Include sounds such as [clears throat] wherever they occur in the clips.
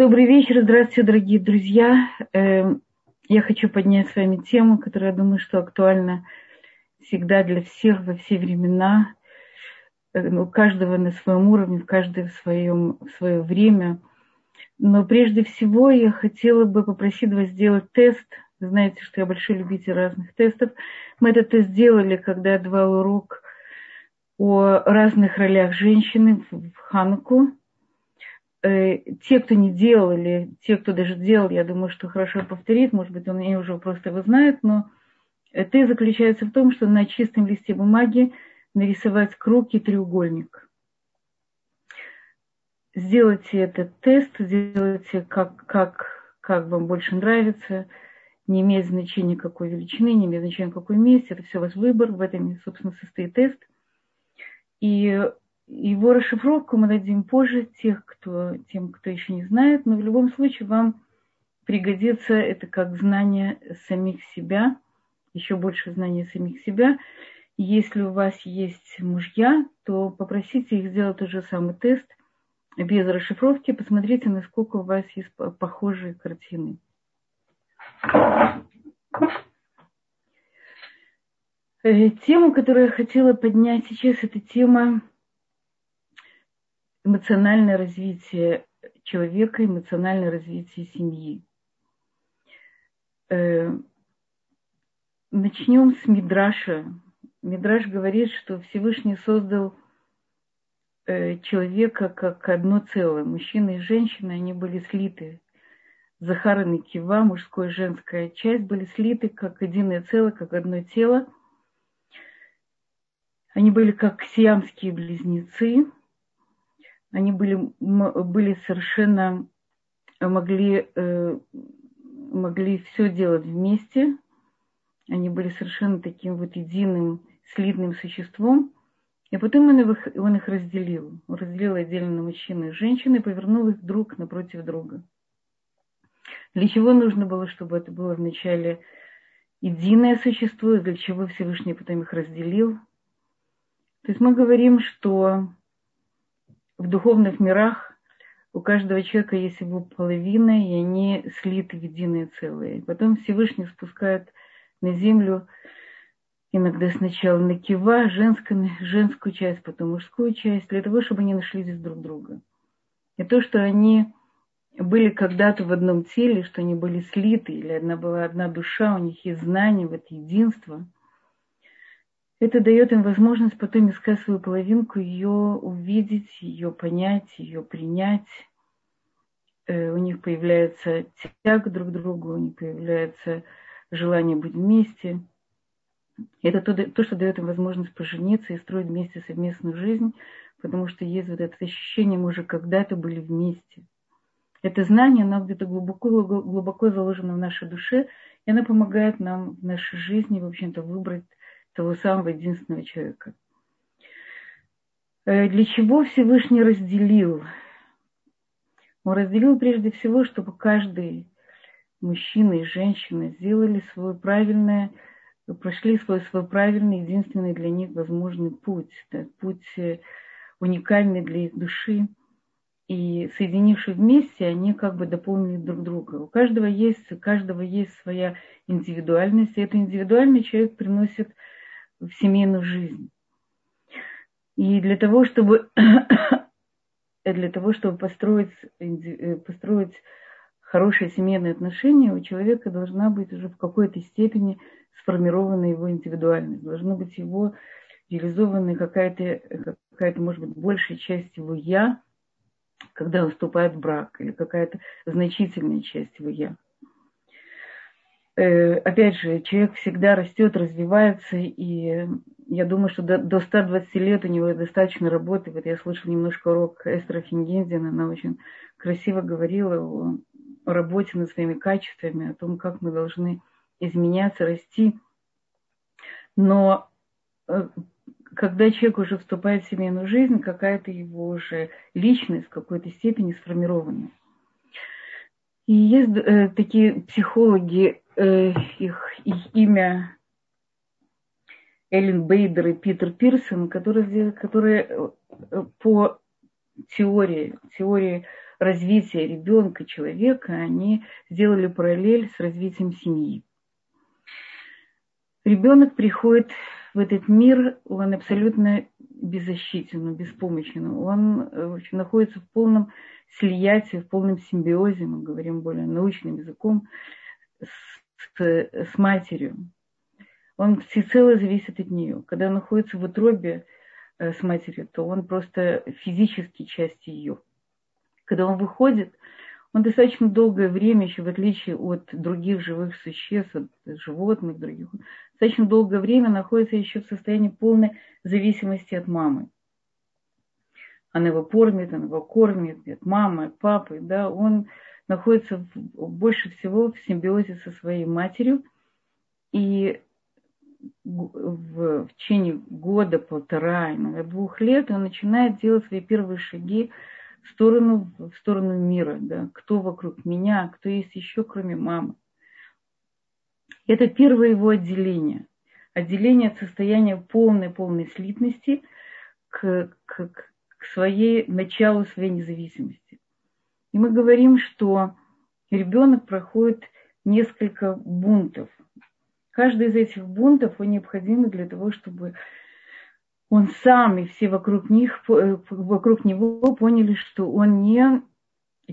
Добрый вечер, здравствуйте, дорогие друзья. Эм, я хочу поднять с вами тему, которая, я думаю, что актуальна всегда для всех во все времена, э, у каждого на своем уровне, в каждое в, своем, в свое время. Но прежде всего я хотела бы попросить вас сделать тест. Вы знаете, что я большой любитель разных тестов. Мы этот тест сделали, когда я давала урок о разных ролях женщины в Хануку э, те, кто не делал, или те, кто даже делал, я думаю, что хорошо повторит, может быть, он и уже просто его знает, но это заключается в том, что на чистом листе бумаги нарисовать круг и треугольник. Сделайте этот тест, сделайте как, как, как вам больше нравится, не имеет значения какой величины, не имеет значения какой месте, это все ваш выбор, в этом, собственно, состоит тест. И его расшифровку мы дадим позже тех, кто, тем, кто еще не знает, но в любом случае вам пригодится это как знание самих себя, еще больше знания самих себя. Если у вас есть мужья, то попросите их сделать тот же самый тест без расшифровки, посмотрите, насколько у вас есть похожие картины. Э, тему, которую я хотела поднять сейчас, это тема эмоциональное развитие человека, эмоциональное развитие семьи. Э, начнем с Мидраша. Мидраш говорит, что Всевышний создал э, человека как одно целое. Мужчина и женщина, они были слиты. Захар и Кива, мужская и женская часть, были слиты как единое целое, как одно тело. Они были как сиамские близнецы – они были, были совершенно, могли, э, могли все делать вместе. Они были совершенно таким вот единым, слитным существом. И потом он их, он их разделил. Он разделил отдельно на мужчин и женщин и повернул их друг напротив друга. Для чего нужно было, чтобы это было вначале единое существо, и для чего Всевышний потом их разделил? То есть мы говорим, что в духовных мирах у каждого человека есть его половина, и они слиты в единое целое. Потом Всевышний спускает на землю иногда сначала на кива, женскую, женскую часть, потом мужскую часть, для того, чтобы они нашли здесь друг друга. И то, что они были когда-то в одном теле, что они были слиты, или одна была одна душа, у них есть знание, вот единство – это дает им возможность потом искать свою половинку, ее увидеть, ее понять, ее принять. Э, у них появляется тяга друг к другу, у них появляется желание быть вместе. Это то, то, что дает им возможность пожениться и строить вместе совместную жизнь, потому что есть вот это ощущение, мы уже когда-то были вместе. Это знание, оно где-то глубоко, глубоко заложено в нашей душе, и оно помогает нам в нашей жизни, в общем-то, выбрать того самого единственного человека. Э, для чего Всевышний разделил? Он разделил прежде всего, чтобы каждый мужчина и женщина сделали свой правильное, прошли свой, свой правильный, единственный для них возможный путь, да, путь э, уникальный для их души. И соединившись вместе, они как бы дополнили друг друга. У каждого есть, у каждого есть своя индивидуальность, и эту индивидуальный человек приносит в семейную жизнь. И для того, чтобы, [coughs] для того, чтобы построить, э, построить хорошие семейные отношения, у человека должна быть уже в какой-то степени сформирована его индивидуальность, должна быть его реализована какая-то, какая-то, может быть, большая часть его «я», когда он вступает в брак, или какая-то значительная часть его «я». Э, опять же, человек всегда растет, развивается, и я думаю, что до, до 120 лет у него достаточно работы. Вот я слышала немножко урок Эстера Фингензина, она очень красиво говорила о, о работе над своими качествами, о том, как мы должны изменяться, расти. Но э, когда человек уже вступает в семейную жизнь, какая-то его уже личность в какой-то степени сформирована. И есть э, такие психологи, э, их, их имя Эллен Бейдер и Питер Пирсон, которые, которые э, по теории, теории развития ребенка, человека, они сделали параллель с развитием семьи. Ребенок приходит в этот мир, он абсолютно беззащитен, беспомощен. Он в общем, находится в полном слиятии, в полном симбиозе, мы говорим более научным языком, с, с матерью. Он всецело зависит от нее. Когда он находится в утробе э, с матерью, то он просто физически часть ее. Когда он выходит, он достаточно долгое время, еще в отличие от других живых существ, от животных, других, достаточно долгое время находится еще в состоянии полной зависимости от мамы. Она его кормит, она его кормит, от мамы, от папы, да, он находится больше всего в симбиозе со своей матерью, и в течение года, полтора, иногда двух лет он начинает делать свои первые шаги в сторону, в сторону мира, да, кто вокруг меня, кто есть еще, кроме мамы. Это первое его отделение. Отделение от состояния полной-полной слитности к, к, к своей началу своей независимости. И мы говорим, что ребенок проходит несколько бунтов. Каждый из этих бунтов он необходим для того, чтобы он сам и все вокруг, них, э, вокруг него поняли, что он не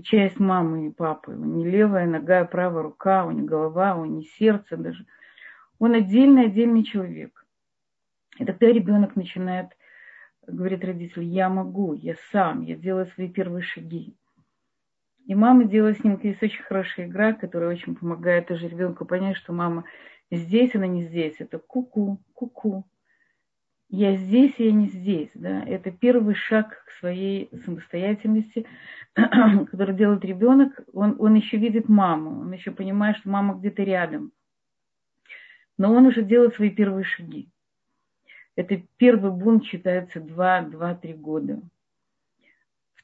часть мамы и папы, он не левая нога, правая рука, он не голова, он не сердце даже. Он отдельный, отдельный человек. И тогда ребенок начинает, говорит родитель, я могу, я сам, я делаю свои первые шаги. И мама делает с ним есть очень хорошая игра, которая очень помогает тоже ребенку понять, что мама здесь, она не здесь. Это ку-ку, ку-ку я здесь, я не здесь. Да? Это первый шаг к своей самостоятельности, [clears throat] который делает ребенок. Он, он еще видит маму, он еще понимает, что мама где-то рядом. Но он уже делает свои первые шаги. Это первый бунт считается 2-3 года.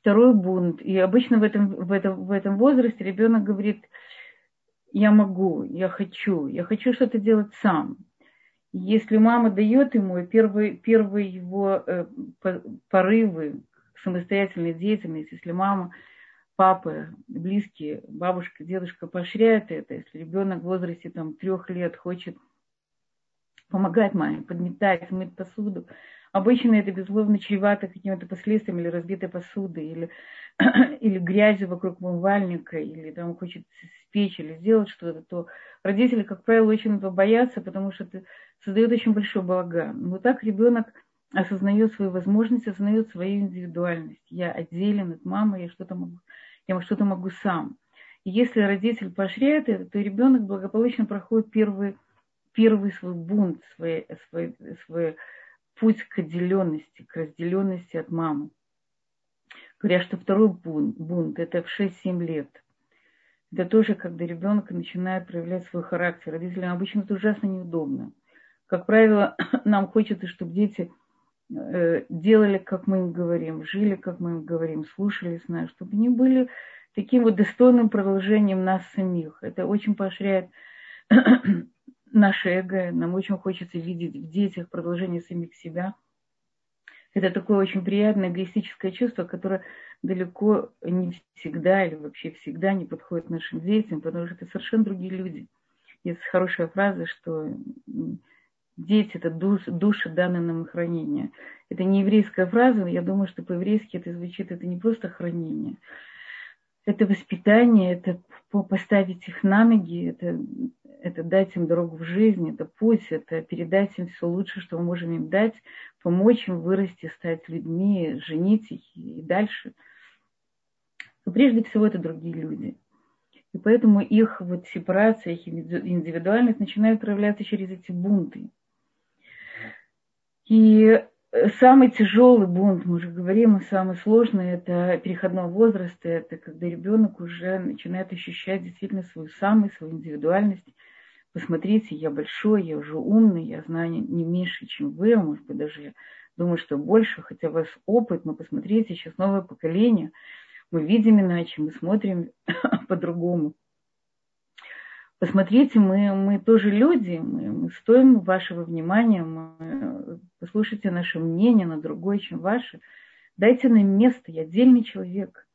Второй бунт, и обычно в этом, в, этом, в этом возрасте ребенок говорит, я могу, я хочу, я хочу что-то делать сам. Если мама дает ему первые, первые его э, порывы к самостоятельной деятельности, если мама, папа, близкие, бабушка, дедушка поощряют это, если ребенок в возрасте трех лет хочет помогать маме, подметать, мыть посуду, обычно это, безусловно, чревато какими-то последствиями или разбитой посуды, или, [clears throat] или грязью вокруг умывальника, или там хочет спечь или сделать что-то, то родители, как правило, очень этого боятся, потому что это создает очень большой балаган. Вот так ребенок осознает свою возможность, осознает свою индивидуальность. Я отделен от мамы, я что-то могу, я что-то могу сам. И если родитель поощряет это, то ребенок благополучно проходит первый, первый свой бунт, свой, свой, свой путь к отделенности, к разделенности от мамы. Говорят, что второй бунт, бунт это в 6-7 лет. Это тоже, когда ребенок начинает проявлять свой характер. Родителям обычно это ужасно неудобно. Как правило, [clears throat] нам хочется, чтобы дети э, делали, как мы им говорим, жили, как мы им говорим, слушались нас, чтобы они были таким вот достойным продолжением нас самих. Это очень поощряет [clears throat] наше эго. Нам очень хочется видеть в детях продолжение самих себя. Это такое очень приятное эгоистическое чувство, которое далеко не всегда или вообще всегда не подходит нашим детям, потому что это совершенно другие люди. Есть хорошая фраза, что дети – это душ, души, данные нам хранение. Это не еврейская фраза, но я думаю, что по-еврейски это звучит, это не просто хранение. Это воспитание, это поставить их на ноги, это, это дать им дорогу в жизнь, это путь, это передать им все лучшее, что мы можем им дать, помочь им вырасти, стать людьми, женить их и дальше. Но прежде всего это другие люди. И поэтому их вот сепарация, их индивидуальность начинает проявляться через эти бунты. И э, самый тяжелый бунт, мы уже говорим, и самый сложный, это переходного возраста, это когда ребенок уже начинает ощущать действительно свою самость, свою индивидуальность. Посмотрите, я большой, я уже умный, я знаю не меньше, чем вы, а может быть даже я думаю, что больше, хотя у вас опыт, но посмотрите, сейчас новое поколение, мы видим иначе, мы смотрим [laughs] по-другому. Посмотрите, мы, мы тоже люди, мы, мы стоим вашего внимания, мы, послушайте наше мнение на другое, чем ваше. Дайте нам место, я отдельный человек.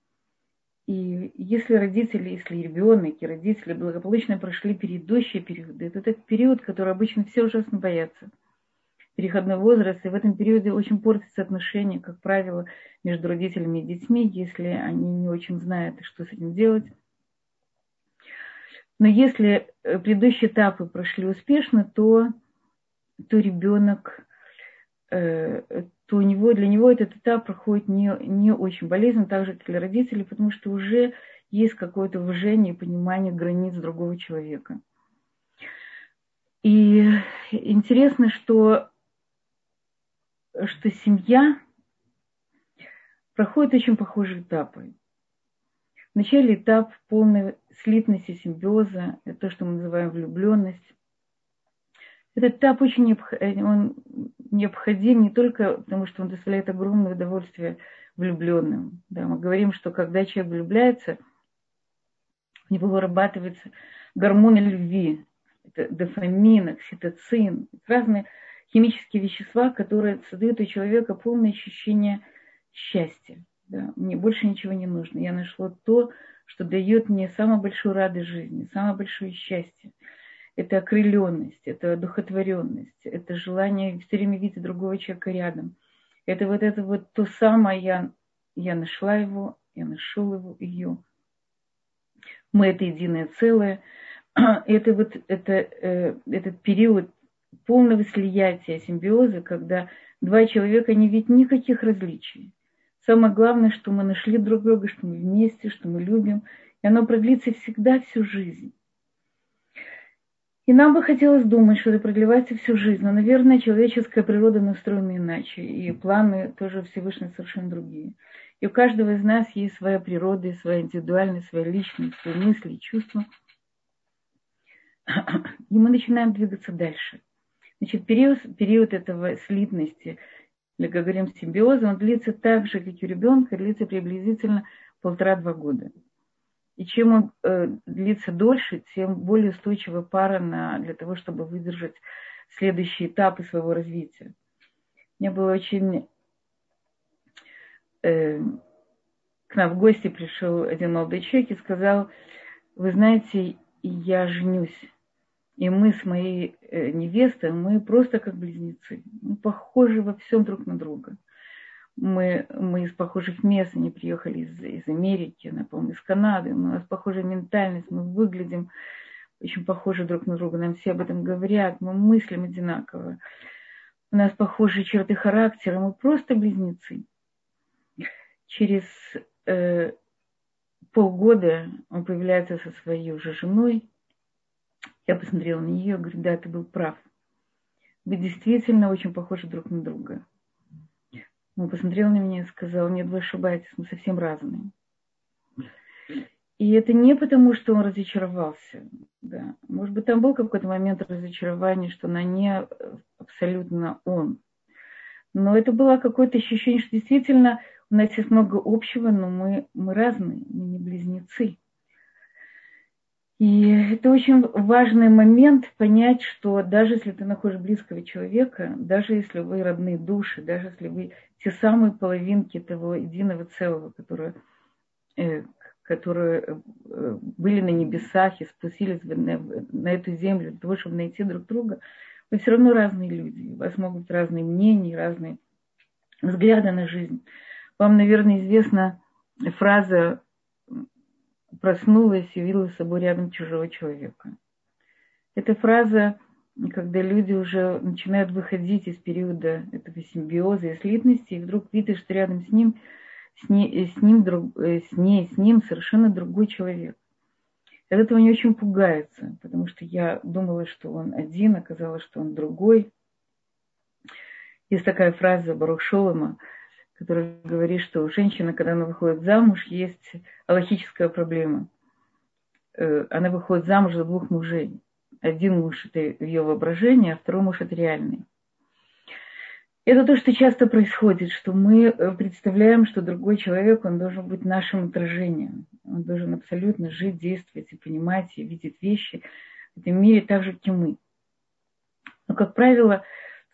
И если родители, если ребенок и родители благополучно прошли предыдущие периоды, это тот период, который обычно все ужасно боятся. Переходной возраст, и в этом периоде очень портятся отношения, как правило, между родителями и детьми, если они не очень знают, что с этим делать. Но если э, предыдущие этапы прошли успешно, то, то ребенок э, то у него, для него этот этап проходит не, не очень болезненно, так же, как для родителей, потому что уже есть какое-то уважение и понимание границ другого человека. И интересно, что, что семья проходит очень похожие этапы. Вначале этап полной слитности, симбиоза, это то, что мы называем влюбленность. Этот этап очень необходим, он необходим не только потому, что он доставляет огромное удовольствие влюбленным. Да, мы говорим, что когда человек влюбляется, у него вырабатывается гормоны любви, это дофамин, окситоцин, разные химические вещества, которые создают у человека полное ощущение счастья. Да, мне больше ничего не нужно. Я нашла то, что дает мне самую большую радость жизни, самое большое счастье это окрыленность, это духотворенность, это желание все время видеть другого человека рядом. Это вот это вот то самое, я, я нашла его, я нашел его, ее. Мы это единое целое. Это вот это, э, этот период полного слиятия, симбиоза, когда два человека не видят никаких различий. Самое главное, что мы нашли друг друга, что мы вместе, что мы любим. И оно продлится всегда всю жизнь. И нам бы хотелось думать, что это продлевается всю жизнь. Но, наверное, человеческая природа настроена иначе. И планы тоже Всевышние совершенно другие. И у каждого из нас есть своя природа, своя индивидуальность, своя личность, свои мысли чувства. И мы начинаем двигаться дальше. Значит, период, период этого слитности, или, как говорим, симбиоза, он длится так же, как и у ребенка, длится приблизительно полтора-два года. И чем он э, длится дольше, тем более устойчива пара на, для того, чтобы выдержать следующие этапы своего развития. Мне было очень... Э, к нам в гости пришел один молодой человек и сказал, вы знаете, я женюсь. И мы с моей э, невестой, мы просто как близнецы. Мы похожи во всем друг на друга мы, мы из похожих мест, они приехали из, из Америки, напомню, из Канады, у нас похожая ментальность, мы выглядим очень похожи друг на друга, нам все об этом говорят, мы мыслим одинаково, у нас похожие черты характера, мы просто близнецы. Через э, полгода он появляется со своей уже женой, я посмотрела на нее, говорю, да, ты был прав. Вы действительно очень похожи друг на друга. Он посмотрел на меня и сказал, нет, вы ошибаетесь, мы совсем разные. И это не потому, что он разочаровался. Да. Может быть, там был какой-то момент разочарования, что она не абсолютно он. Но это было какое-то ощущение, что действительно у нас есть много общего, но мы, мы разные, мы не близнецы. И это очень важный момент понять, что даже если ты находишь близкого человека, даже если вы родные души, даже если вы те самые половинки того единого целого, которые, э, которые э, были на небесах и спустились на, на эту землю для того, чтобы найти друг друга, вы все равно разные люди. У вас могут быть разные мнения, разные взгляды на жизнь. Вам, наверное, известна фраза проснулась и видела с собой рядом чужого человека. Эта фраза, когда люди уже начинают выходить из периода этого симбиоза и слитности, и вдруг видишь, что рядом с ним, с, ней, с, ним, друг, э, с ней, с ним совершенно другой человек. От этого не очень пугается, потому что я думала, что он один, оказалось, что он другой. Есть такая фраза Барух Шолома – который говорит, что у женщины, когда она выходит замуж, есть аллахическая проблема. Э, она выходит замуж за двух мужей. Один муж – это ее воображение, а второй муж – это реальный. Это то, что часто происходит, что мы э, представляем, что другой человек, он должен быть нашим отражением. Он должен абсолютно жить, действовать и понимать, и видеть вещи в этом мире так же, как и мы. Но, как правило,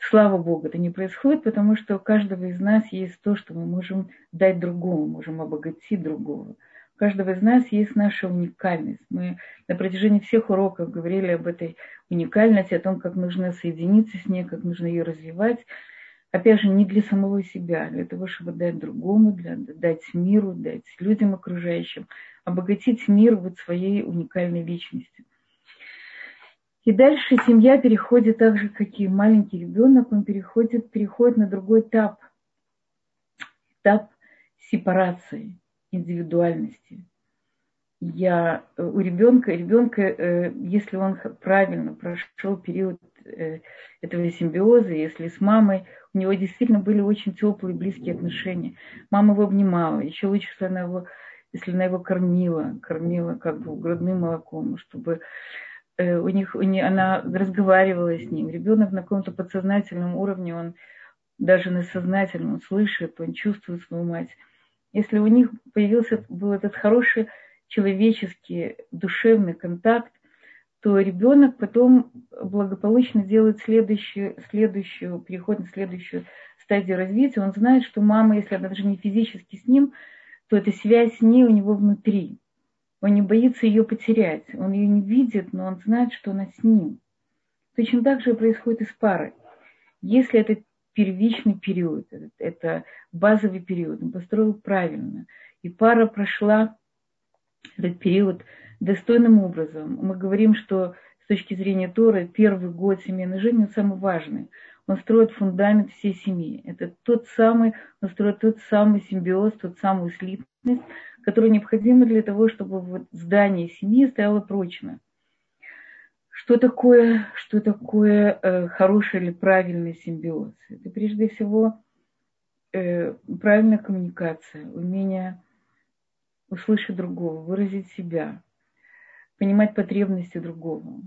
Слава Богу, это не происходит, потому что у каждого из нас есть то, что мы можем дать другому, можем обогатить другого, У каждого из нас есть наша уникальность. Мы на протяжении всех уроков говорили об этой уникальности, о том, как нужно соединиться с ней, как нужно ее развивать. Опять же, не для самого себя, а для того, чтобы дать другому, для, дать миру, дать людям окружающим, обогатить мир вот своей уникальной личностью. И дальше семья переходит так же, как и маленький ребенок, он переходит, переходит на другой этап. Этап сепарации, индивидуальности. Я э, у ребенка, ребенка, э, если он правильно прошел период э, этого симбиоза, если с мамой, у него действительно были очень теплые, близкие отношения. Мама его обнимала, еще лучше, если она его, если она его кормила, кормила как бы грудным молоком, чтобы у них, у них, она разговаривала с ним. Ребенок на каком-то подсознательном уровне, он даже на сознательном, слышит, он чувствует свою мать. Если у них появился был этот хороший человеческий душевный контакт, то ребенок потом благополучно делает следующую, следующую, переход на следующую стадию развития. Он знает, что мама, если она даже не физически с ним, то эта связь с ней у него внутри. Он не боится ее потерять. Он ее не видит, но он знает, что она с ним. Точно так же происходит и с парой. Если это первичный период, это базовый период, он построил правильно, и пара прошла этот период достойным образом. Мы говорим, что с точки зрения Торы первый год семейной жизни он самый важный. Он строит фундамент всей семьи. Это тот самый, он строит тот самый симбиоз, тот самую слитность, которые необходимы для того, чтобы вот здание семьи стояло прочно. Что такое, что такое э, хороший или правильный симбиоз? Это прежде всего э, правильная коммуникация, умение услышать другого, выразить себя, понимать потребности другого.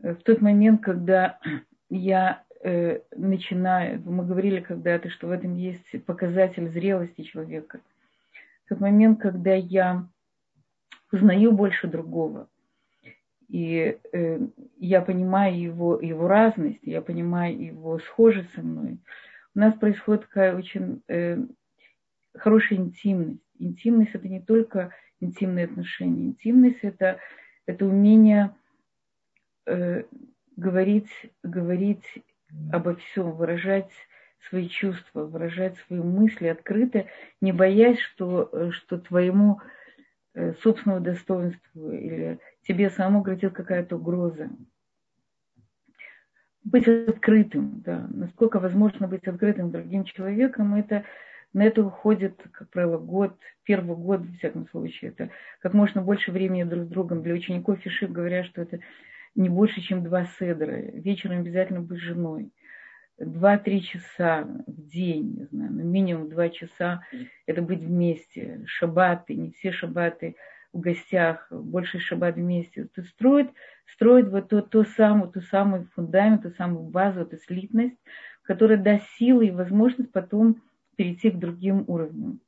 В тот момент, когда [clears throat] я э, начинаю, мы говорили когда-то, что в этом есть показатель зрелости человека – тот момент, когда я узнаю больше другого, и э, я понимаю его, его разность, я понимаю его схожесть со мной, у нас происходит такая очень э, хорошая интимность. Интимность это не только интимные отношения, интимность это, это умение э, говорить, говорить обо всем, выражать свои чувства, выражать свои мысли открыто, не боясь, что, э, что твоему э, собственному достоинству или тебе самому грозит какая-то угроза. Быть открытым, да, насколько возможно быть открытым другим человеком, это на это уходит, как правило, год, первый год, в всяком случае. Это как можно больше времени друг с другом. Для учеников фиши говорят, что это не больше, чем два седра. Вечером обязательно быть женой. 2-3 часа в день, не знаю, ну, минимум 2 часа это быть вместе. Шабаты, не все шабаты в гостях, больше шаббат вместе. То строить, строить вот то, то самое, ту самую фундамент, ту самую базу, эту слитность, которая даст силы и возможность потом перейти к другим уровням.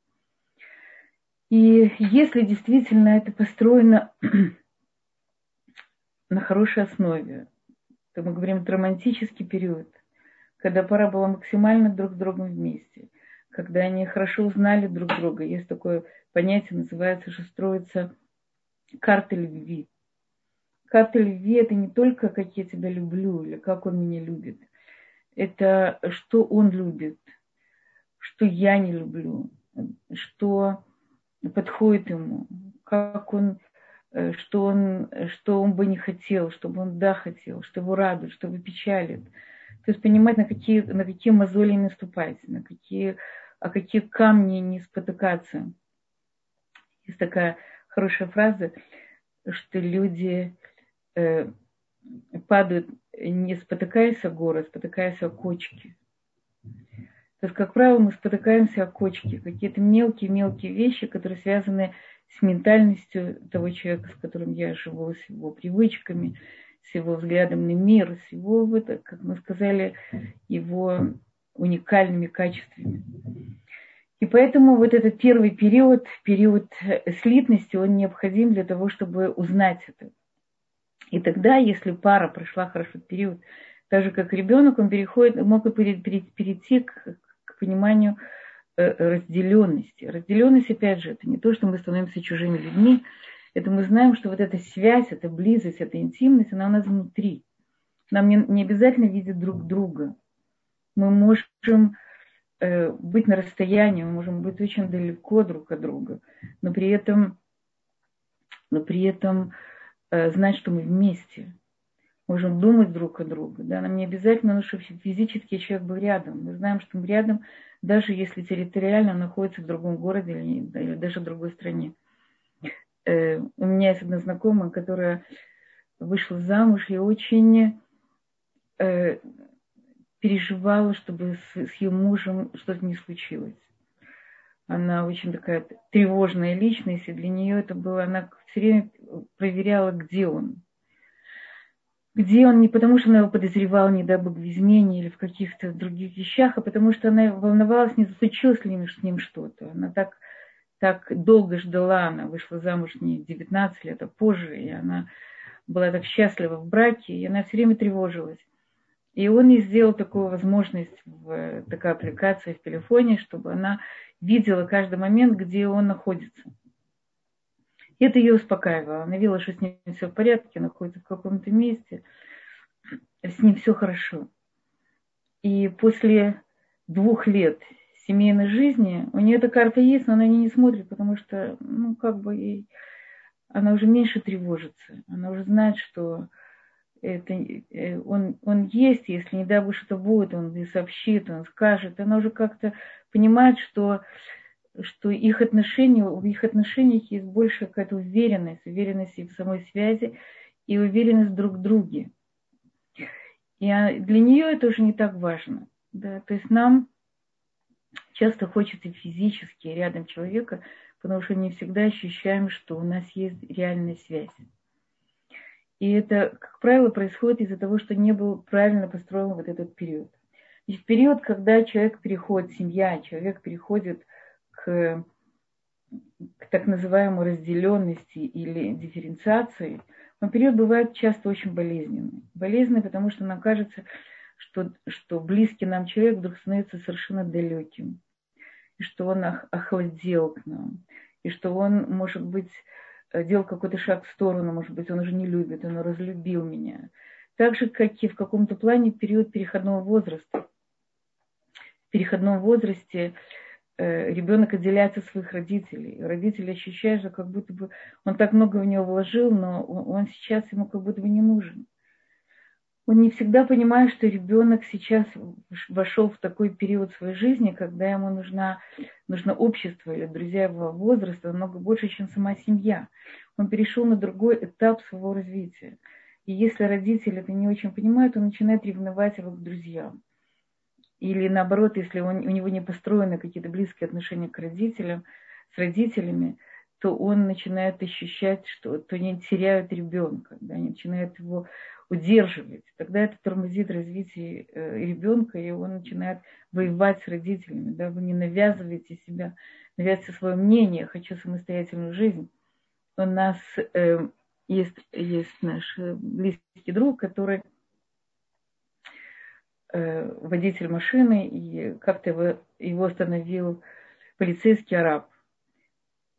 И если действительно это построено [clears throat] на хорошей основе, то мы говорим это романтический период, когда пара была максимально друг с другом вместе, когда они хорошо узнали друг друга. Есть такое понятие, называется, что строится карта любви. Карта любви – это не только, как я тебя люблю или как он меня любит. Это что он любит, что я не люблю, что подходит ему, как он, э, что он, что он бы не хотел, чтобы он да хотел, что его радует, что его печалит – то есть понимать, на какие, на какие мозоли не ступать, на какие, о какие камни не спотыкаться. Есть такая хорошая фраза, что люди э, падают, не спотыкаясь о горы, а спотыкаясь о кочки. То есть, как правило, мы спотыкаемся о кочки, какие-то мелкие-мелкие вещи, которые связаны с ментальностью того человека, с которым я живу, с его привычками, с его взглядом на мир, с его, как мы сказали, его уникальными качествами. И поэтому вот этот первый период, период слитности, он необходим для того, чтобы узнать это. И тогда, если пара прошла хорошо период, так же как ребенок, он переходит, мог перейти к, к пониманию э, разделенности. Разделенность, опять же, это не то, что мы становимся чужими людьми, это мы знаем, что вот эта связь, эта близость, эта интимность, она у нас внутри. Нам не, не обязательно видеть друг друга. Мы можем э, быть на расстоянии, мы можем быть очень далеко друг от друга, но при этом, но при этом э, знать, что мы вместе. Можем думать друг о друге. Да? Нам не обязательно, ну, чтобы физически человек был рядом. Мы знаем, что мы рядом, даже если территориально находится в другом городе или, или даже в другой стране. Э, у меня есть одна знакомая, которая вышла замуж и очень переживала, чтобы с, с ее мужем что-то не случилось. Она очень такая тревожная личность, и для нее это было, она все время проверяла, где он. Где он не потому, что она его подозревала, не дай бог, в измене или в каких-то других вещах, а потому что она волновалась, не случилось ли с ним что-то. Она так так долго ждала, она вышла замуж не 19 лет, а позже, и она была так счастлива в браке, и она все время тревожилась. И он ей сделал такую возможность, в, такая аппликация в телефоне, чтобы она видела каждый момент, где он находится. И это ее успокаивало. Она видела, что с ним все в порядке, находится в каком-то месте, с ним все хорошо. И после двух лет семейной жизни, у нее эта карта есть, но она не смотрит, потому что, ну, как бы ей, она уже меньше тревожится. Она уже знает, что это, э, он, он есть, если не дай бог что-то будет, он ей сообщит, он скажет. Она уже как-то понимает, что, что их отношения, в их отношениях есть больше какая-то уверенность, уверенность и в самой связи, и уверенность друг в друге. И для нее это уже не так важно. Да? То есть нам часто хочется физически рядом человека, потому что не всегда ощущаем, что у нас есть реальная связь. И это, как правило, происходит из-за того, что не был правильно построен вот этот период. Значит, период, когда человек переходит, семья, человек переходит к, к так называемой разделенности или дифференциации, но период бывает часто очень болезненный. Болезненный, потому что нам кажется, что, что близкий нам человек вдруг становится совершенно далеким и что он охладел к нам, и что он, может быть, делал какой-то шаг в сторону, может быть, он уже не любит, он разлюбил меня. Так же, как и в каком-то плане период переходного возраста. В переходном возрасте э, ребенок отделяется от своих родителей. Родители ощущают, что как будто бы он так много в него вложил, но он сейчас ему как будто бы не нужен он не всегда понимает, что ребенок сейчас вошел в такой период своей жизни, когда ему нужна, нужно общество или друзья его возраста намного больше, чем сама семья. Он перешел на другой этап своего развития. И если родители это не очень понимают, он начинает ревновать его к друзьям. Или наоборот, если он, у него не построены какие-то близкие отношения к родителям, с родителями, то он начинает ощущать, что то они теряют ребенка, да, они начинают его удерживать. Тогда это тормозит развитие э, ребенка, и он начинает воевать с родителями. Да? Вы не навязываете себя, навязываете свое мнение, хочу самостоятельную жизнь. У нас э, есть, есть наш э, близкий друг, который э, водитель машины, и как-то его, его остановил полицейский араб.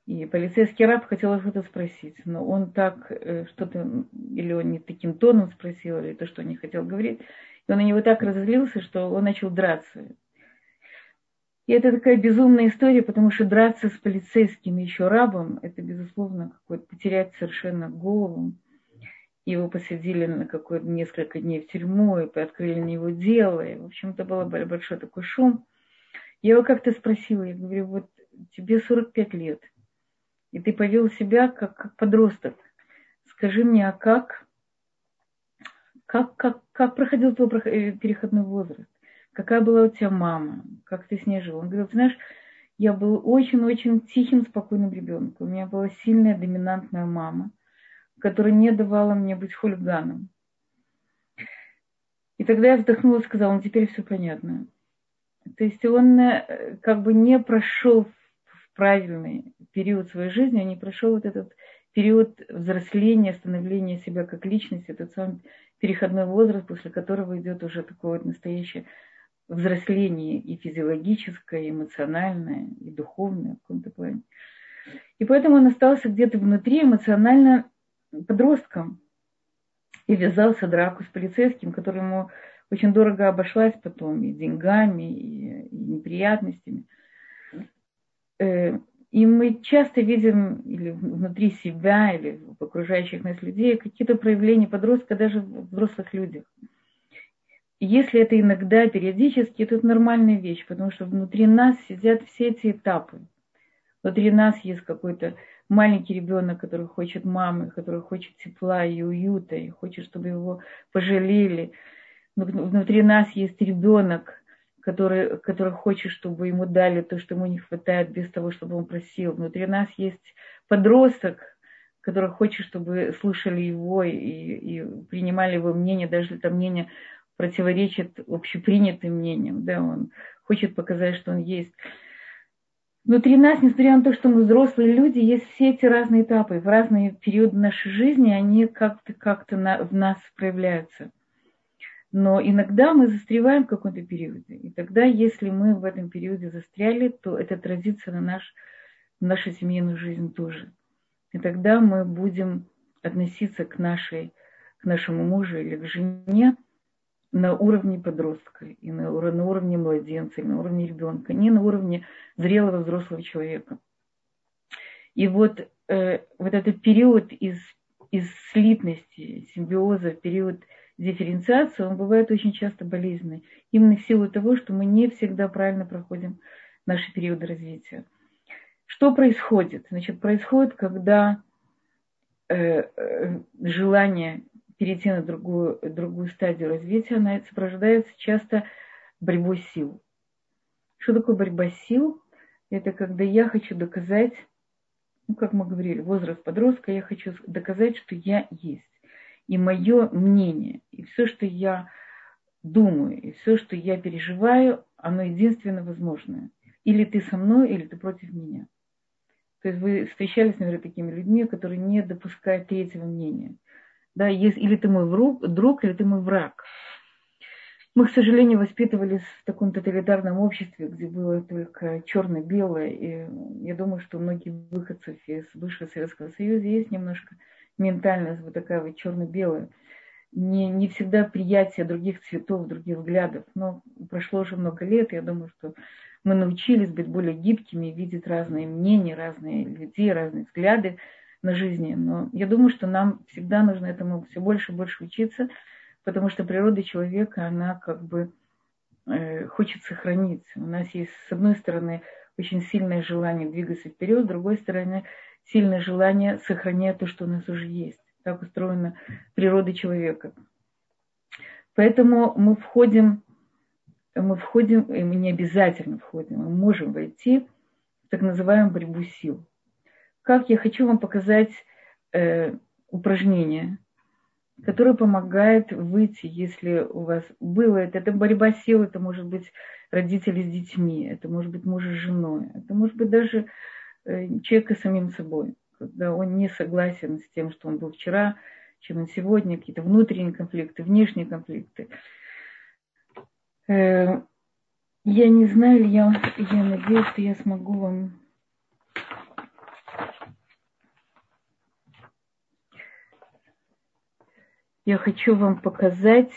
И полицейский раб хотел что-то спросить, но он так э, что-то, или он не таким тоном спросил, или то, что он не хотел говорить, и он на него так разозлился, что он начал драться. И это такая безумная история, потому что драться с полицейским еще рабом, это, безусловно, какой-то потерять совершенно голову. Его посадили на какое-то несколько дней в тюрьму, и открыли на него дело. И, в общем, это был большой такой шум. Я его как-то спросила, я говорю, вот тебе 45 лет – и ты повел себя как, как подросток. Скажи мне, а как, как, как, как проходил твой э, переходной возраст? Какая была у тебя мама? Как ты с ней жил? Он говорит, знаешь, я был очень-очень тихим, спокойным ребенком. У меня была сильная, доминантная мама, которая не давала мне быть хулиганом. И тогда я вздохнула и сказала, ну теперь все понятно. То есть он э, как бы не прошел правильный период своей жизни, он не прошел вот этот период взросления, становления себя как личности, этот самый переходной возраст, после которого идет уже такое вот настоящее взросление и физиологическое, и эмоциональное, и духовное в каком-то плане. И поэтому он остался где-то внутри эмоционально подростком и ввязался в драку с полицейским, который ему очень дорого обошлась потом и деньгами, и, и неприятностями. Э, и мы часто видим или внутри себя, или в окружающих нас людей какие-то проявления подростка даже в взрослых людях. Если это иногда, периодически, это нормальная вещь, потому что внутри нас сидят все эти этапы. Внутри нас есть какой-то маленький ребенок, который хочет мамы, который хочет тепла и уюта, и хочет, чтобы его пожалели. Внутри нас есть ребенок, который, который хочет, чтобы ему дали то, что ему не хватает, без того, чтобы он просил. Внутри нас есть подросток, который хочет, чтобы слушали его и, и принимали его мнение, даже если это мнение противоречит общепринятым мнениям. Да, он хочет показать, что он есть. Внутри нас, несмотря на то, что мы взрослые люди, есть все эти разные этапы. В разные периоды нашей жизни они как-то как на, в нас проявляются. Но иногда мы застреваем в каком-то периоде. И тогда, если мы в этом периоде застряли, то это отразится на наш, нашу семейную жизнь тоже. И тогда мы будем относиться к, нашей, к нашему мужу или к жене на уровне подростка, и на, на уровне младенца, и на уровне ребенка, не на уровне зрелого взрослого человека. И вот, э, вот этот период из, из слитности, симбиоза, период дифференциации, он бывает очень часто болезненный. Именно в силу того, что мы не всегда правильно проходим наши периоды развития. Что происходит? Значит, происходит, когда э, э, желание перейти на другую, другую стадию развития, она сопровождается часто борьбой сил. Что такое борьба сил? Это когда я хочу доказать, ну, как мы говорили, возраст подростка, я хочу доказать, что я есть. И мое мнение, и все, что я думаю, и все, что я переживаю, оно единственно возможное. Или ты со мной, или ты против меня. То есть вы встречались, наверное, такими людьми, которые не допускают третьего мнения – да, есть, или ты мой враг, друг, или ты мой враг. Мы, к сожалению, воспитывались в таком тоталитарном обществе, где было только черно-белое. И я думаю, что многие выходцы из бывшего Советского Союза есть немножко ментальность вот такая вот черно-белая. Не, не всегда приятие других цветов, других взглядов. Но прошло уже много лет, я думаю, что мы научились быть более гибкими, видеть разные мнения, разные людей, разные взгляды на жизни. Но я думаю, что нам всегда нужно этому все больше и больше учиться, потому что природа человека, она как бы э, хочет сохраниться. У нас есть, с одной стороны, очень сильное желание двигаться вперед, с другой стороны, сильное желание сохранять то, что у нас уже есть. Так устроена природа человека. Поэтому мы входим, мы входим, и мы не обязательно входим, мы можем войти в так называемую борьбу сил как я хочу вам показать э, упражнение, которое помогает выйти, если у вас было это. Это борьба сил, это может быть родители с детьми, это может быть муж с женой, это может быть даже э, человек с самим собой, когда он не согласен с тем, что он был вчера, чем он сегодня, какие-то внутренние конфликты, внешние конфликты. Э, я не знаю, я, я надеюсь, что я смогу вам я хочу вам показать,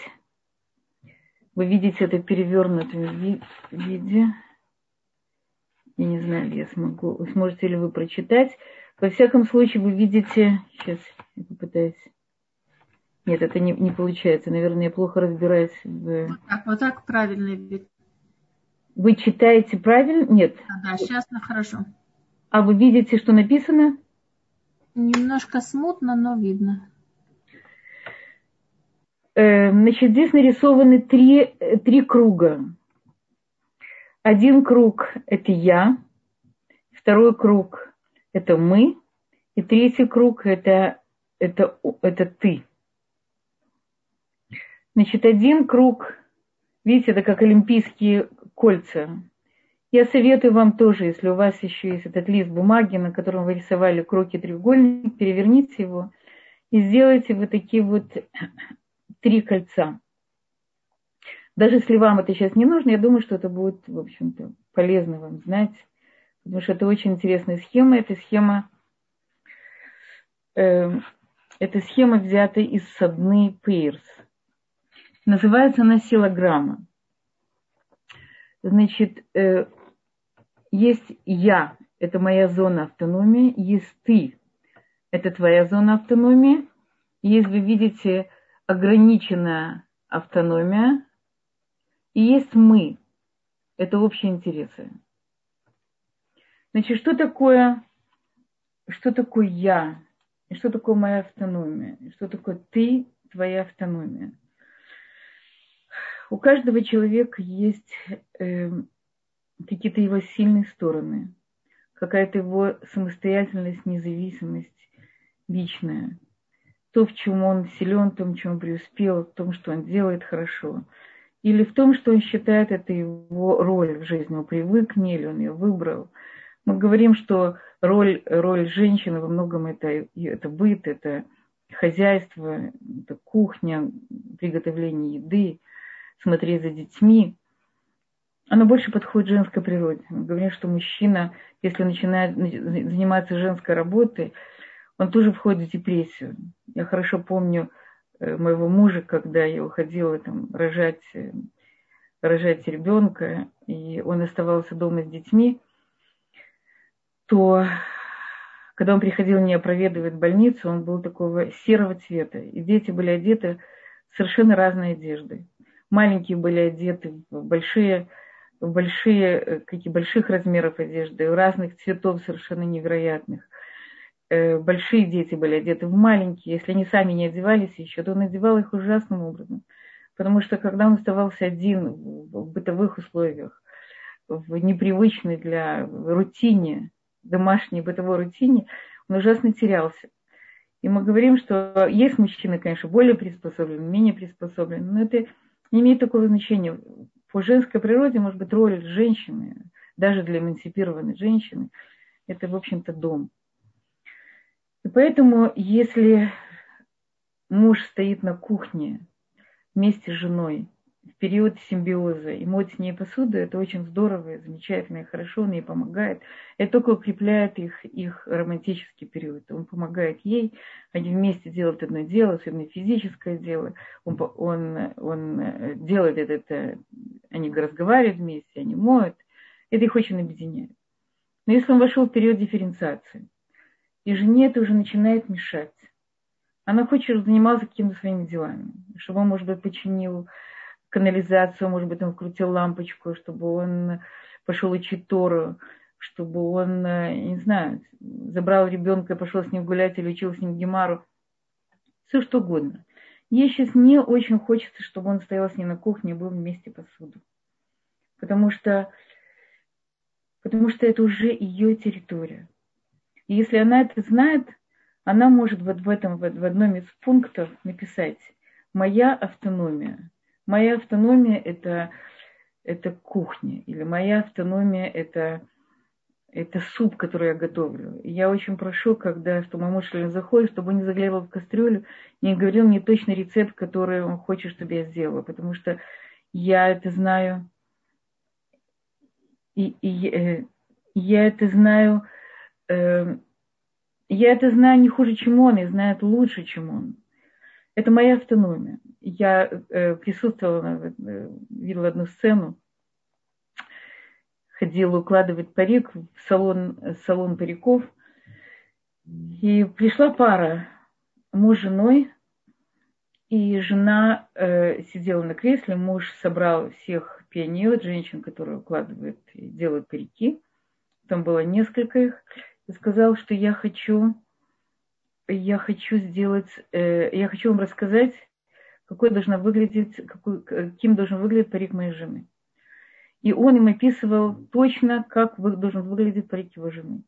вы видите это перевернутом виде. Я не знаю, я смогу, сможете ли вы прочитать. Во всяком случае, вы видите, сейчас я попытаюсь. Нет, это не, не получается. Наверное, я плохо разбираюсь в... Вот так, вот так правильный вид. Вы читаете правильно? Нет. Да, да, сейчас на хорошо. А вы видите, что написано? Немножко смутно, но видно. Э, значит, здесь нарисованы три, три круга. Один круг – это я, второй круг – это мы, и третий круг – это, это, это ты. Значит, один круг, видите, это как олимпийские кольца. Я советую вам тоже, если у вас еще есть этот лист бумаги, на котором вы рисовали круг и треугольник, переверните его и сделайте вот такие вот [clears throat] три кольца. Даже если вам это сейчас не нужно, я думаю, что это будет, в общем-то, полезно вам знать, потому что это очень интересная схема. Эта схема, э, эта схема взята из Садны Пейрс. Называется она силограмма. Значит, э, есть я, это моя зона автономии, есть ты, это твоя зона автономии. Есть, вы видите, ограниченная автономия, и есть мы. Это общие интересы. Значит, что такое, что такое я? И что такое моя автономия? И что такое ты, твоя автономия? У каждого человека есть э, какие-то его сильные стороны, какая-то его самостоятельность, независимость личная. То, в чем он силен, в том, в чем он преуспел, в том, что он делает хорошо – или в том, что он считает это его роль в жизни, он привык к или он ее выбрал. Мы говорим, что роль, роль женщины во многом это, это быт, это хозяйство, это кухня, приготовление еды, смотреть за детьми. Оно больше подходит женской природе. Мы говорим, что мужчина, если начинает заниматься женской работой, он тоже входит в депрессию. Я хорошо помню, моего мужа, когда я уходила там, рожать, э, рожать ребенка, и он оставался дома с детьми, то когда он приходил меня проведывать больницу, он был такого серого цвета. И дети были одеты в совершенно разные одежды. Маленькие были одеты в большие, в большие, э, какие больших размеров одежды, разных цветов совершенно невероятных. Э, большие дети были одеты в маленькие, если они сами не одевались еще, то он одевал их ужасным образом. Потому что когда он оставался один в бытовых условиях, в непривычной для рутине, домашней бытовой рутине, он ужасно терялся. И мы говорим, что есть мужчины, конечно, более приспособлены, менее приспособлены, но это не имеет такого значения. По женской природе, может быть, роль женщины, даже для эмансипированной женщины, это, в общем-то, дом – и поэтому, если муж стоит на кухне вместе с женой в период симбиоза и моет с ней посуду, это очень здорово, замечательно и хорошо, он ей помогает. Это только укрепляет их, их романтический период. Он помогает ей, они вместе делают одно дело, особенно физическое дело. Он, он, он делает это, они разговаривают вместе, они моют. Это их очень объединяет. Но если он вошел в период дифференциации, и жене это уже начинает мешать. Она хочет заниматься какими-то своими делами, чтобы он, может быть, починил канализацию, может быть, он вкрутил лампочку, чтобы он пошел учить Тору, чтобы он, э, не знаю, забрал ребенка и пошел с ним гулять или учил с ним гемару. Все что угодно. Ей сейчас не очень хочется, чтобы он стоял с ней на кухне и был вместе посуду. Потому что, потому что это уже ее территория. И если она это знает, она может вот в этом, в одном из пунктов написать «Моя автономия». Моя автономия – это, это кухня, или моя автономия – это, это суп, который я готовлю. И я очень прошу, когда, что мой муж заходит, чтобы он не заглядывал в кастрюлю, не говорил мне точно рецепт, который он хочет, чтобы я сделала, потому что я это знаю, и, и э, я это знаю – я это знаю не хуже, чем он, и знает лучше, чем он. Это моя автономия. Я э, присутствовала, э, видела одну сцену, ходила укладывать парик в салон, салон париков, и пришла пара, муж с женой, и жена э, сидела на кресле, муж собрал всех пионеров, женщин, которые укладывают и делают парики. Там было несколько их сказал, что я хочу, я хочу сделать, э, я хочу вам рассказать, какой должна выглядеть, какой, каким должен выглядеть парик моей жены. И он им описывал точно, как должен выглядеть парик его жены.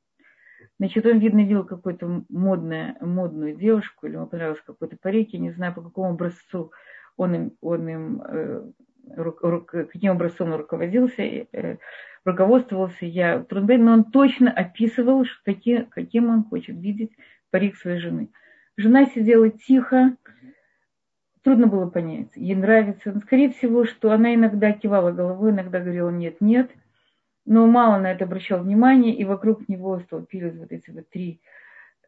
Значит, он, видно, видел какую-то модную, модную девушку, или ему понравился какой-то парик, я не знаю, по какому образцу он им, он им э, рук, рук, каким образцом он руководился. Э, руководствовался я Трунбейн, но он точно описывал, что какие, каким он хочет видеть парик своей жены. Жена сидела тихо, трудно было понять. Ей нравится. Скорее всего, что она иногда кивала головой, иногда говорила нет, нет. Но мало на это обращал внимание, и вокруг него столпились вот эти вот три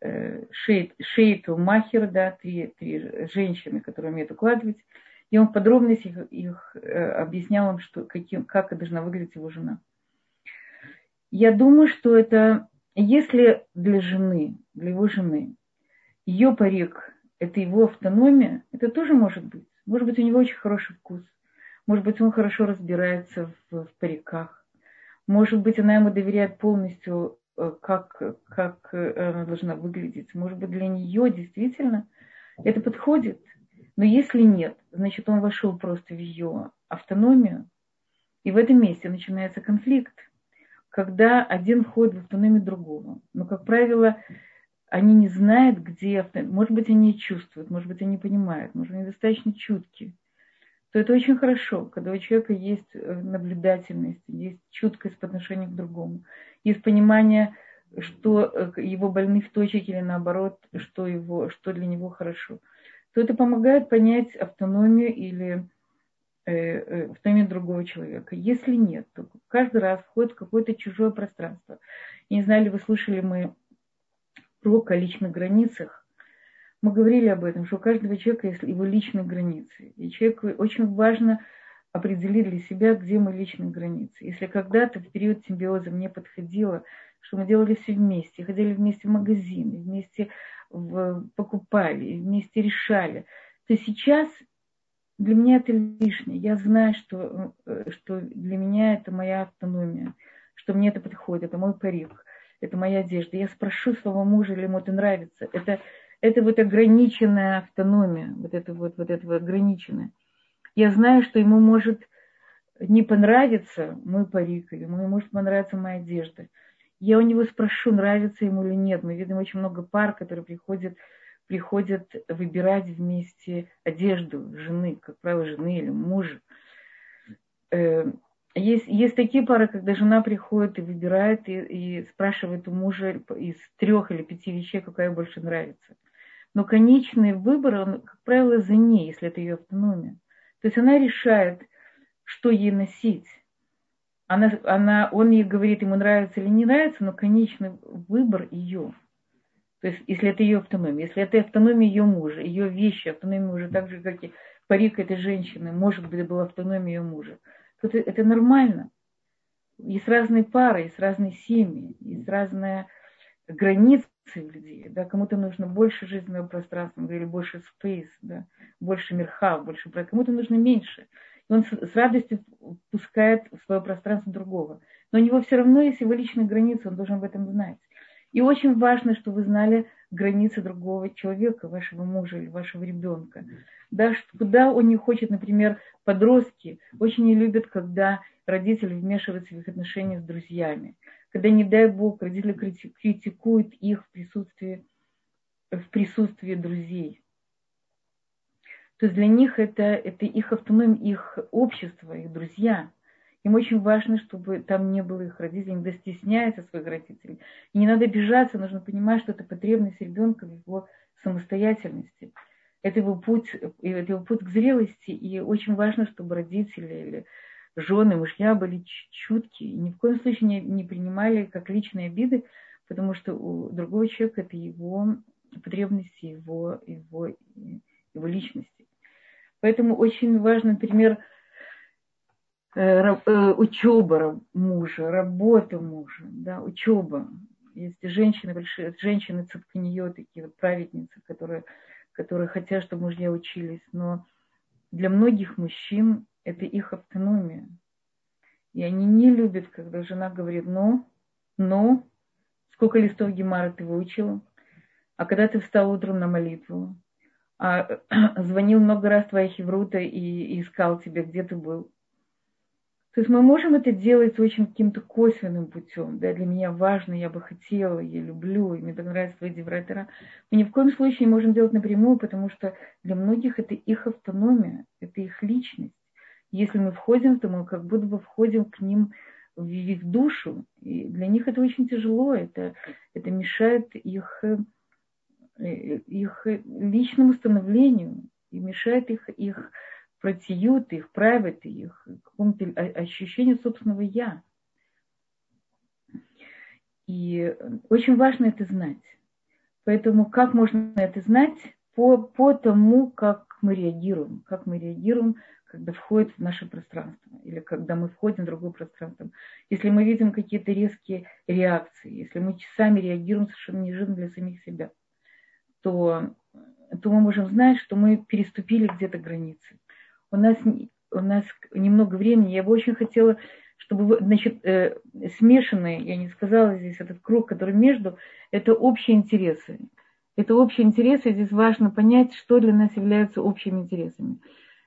э, шейт, шейту махер, да, три, три женщины, которые умеют укладывать. И он в подробностях их, их э, объяснял им, что, каким, как должна выглядеть его жена. Я думаю, что это, если для жены, для его жены, ее парик – это его автономия, это тоже может быть. Может быть, у него очень хороший вкус. Может быть, он хорошо разбирается в, в париках. Может быть, она ему доверяет полностью, э, как, как э, она должна выглядеть. Может быть, для нее действительно это подходит. Но если нет, значит, он вошел просто в ее автономию, и в этом месте начинается конфликт, когда один входит в автономию другого. Но, как правило, они не знают, где автономия. Может быть, они чувствуют, может быть, они понимают, может, они достаточно чутки. То это очень хорошо, когда у человека есть э, наблюдательность, есть чуткость по отношению к другому, есть понимание, что э, его больных точек или наоборот, что, его, что для него хорошо – то это помогает понять автономию или э, э, автономию другого человека. Если нет, то каждый раз входит в какое-то чужое пространство. Не знаю, ли вы слышали мы про о личных границах. Мы говорили об этом, что у каждого человека есть его личные границы. И человеку очень важно определить для себя, где мои личные границы. Если когда-то в период симбиоза мне подходило, что мы делали все вместе, ходили вместе в магазины, вместе в, покупали, вместе решали, то сейчас для меня это лишнее. Я знаю, что, э, что для меня это моя автономия, что мне это подходит, это мой парик, это моя одежда. Я спрошу своего мужа, или ему это нравится. Это, это вот ограниченная автономия, вот это вот, вот это вот ограниченное. Я знаю, что ему может не понравиться мой парик, или ему может понравиться моя одежда. Я у него спрошу, нравится ему или нет. Мы видим очень много пар, которые приходят, приходят выбирать вместе одежду жены, как правило, жены или мужа. Э, есть, есть такие пары, когда жена приходит и выбирает, и, и спрашивает у мужа из трех или пяти вещей, какая больше нравится. Но конечный выбор, он, как правило, за ней, если это ее автономия. То есть она решает, что ей носить она, она, он ей говорит, ему нравится или не нравится, но конечный выбор ее. То есть, если это ее автономия, если это автономия ее мужа, ее вещи, автономия мужа, так же, как и парик этой женщины, может быть, была автономия ее мужа, то это, это нормально. Есть разные пары, есть разные семьи, есть разные границы людей. Да? Кому-то нужно больше жизненного пространства, или больше space, да? больше мирха, больше кому-то нужно меньше и он с радостью пускает в свое пространство другого. Но у него все равно есть его личные границы, он должен об этом знать. И очень важно, что вы знали границы другого человека, вашего мужа или вашего ребенка. Да, куда он не хочет, например, подростки очень не любят, когда родители вмешиваются в их отношения с друзьями. Когда, не дай бог, родители критикуют их в присутствии, в присутствии друзей то есть для них это, это их автономия, их общество, их друзья. Им очень важно, чтобы там не было их родителей, иногда стесняются своих родителей. И не надо обижаться, нужно понимать, что это потребность ребенка в его самостоятельности. Это его путь, это его путь к зрелости, и очень важно, чтобы родители или жены, мужья были чуткие, и ни в коем случае не, не принимали как личные обиды, потому что у другого человека это его потребности, его, его, его личности. Поэтому очень э, э, учеба мужа, работа мужа, да, учеба. Есть женщины большие, женщины цепканье, такие вот праведницы, которые, которые хотят, чтобы мужья учились, но для многих мужчин это их автономия. И они не любят, когда жена говорит, ну, ну, сколько листов Гемара ты выучила, а когда ты встал утром на молитву, а, [clears throat] звонил много раз твоя хеврута и, и искал тебя, где ты был. То есть мы можем это делать очень каким-то косвенным путем. Да, для меня важно, я бы хотела, я люблю, и мне так нравится твои девратора. Мы ни в коем случае не можем делать напрямую, потому что для многих это их автономия, это их личность. Если мы входим, то мы как будто бы входим к ним в их душу. И для них это очень тяжело, это, это мешает их Э, их личному становлению, и мешает их, их протиют, их правят, их какому-то ощущению собственного «я». И очень важно это знать. Поэтому как можно это знать? По, по тому, как мы реагируем, как мы реагируем, когда входит в наше пространство или когда мы входим в другое пространство. Если мы видим какие-то резкие реакции, если мы часами реагируем совершенно неожиданно для самих себя, то, то мы можем знать, что мы переступили где-то границы. У нас, у нас немного времени, я бы очень хотела чтобы, значит, э, смешанные, я не сказала здесь, этот круг, который между, это общие интересы. Это общие интересы, здесь важно понять, что для нас является общими интересами.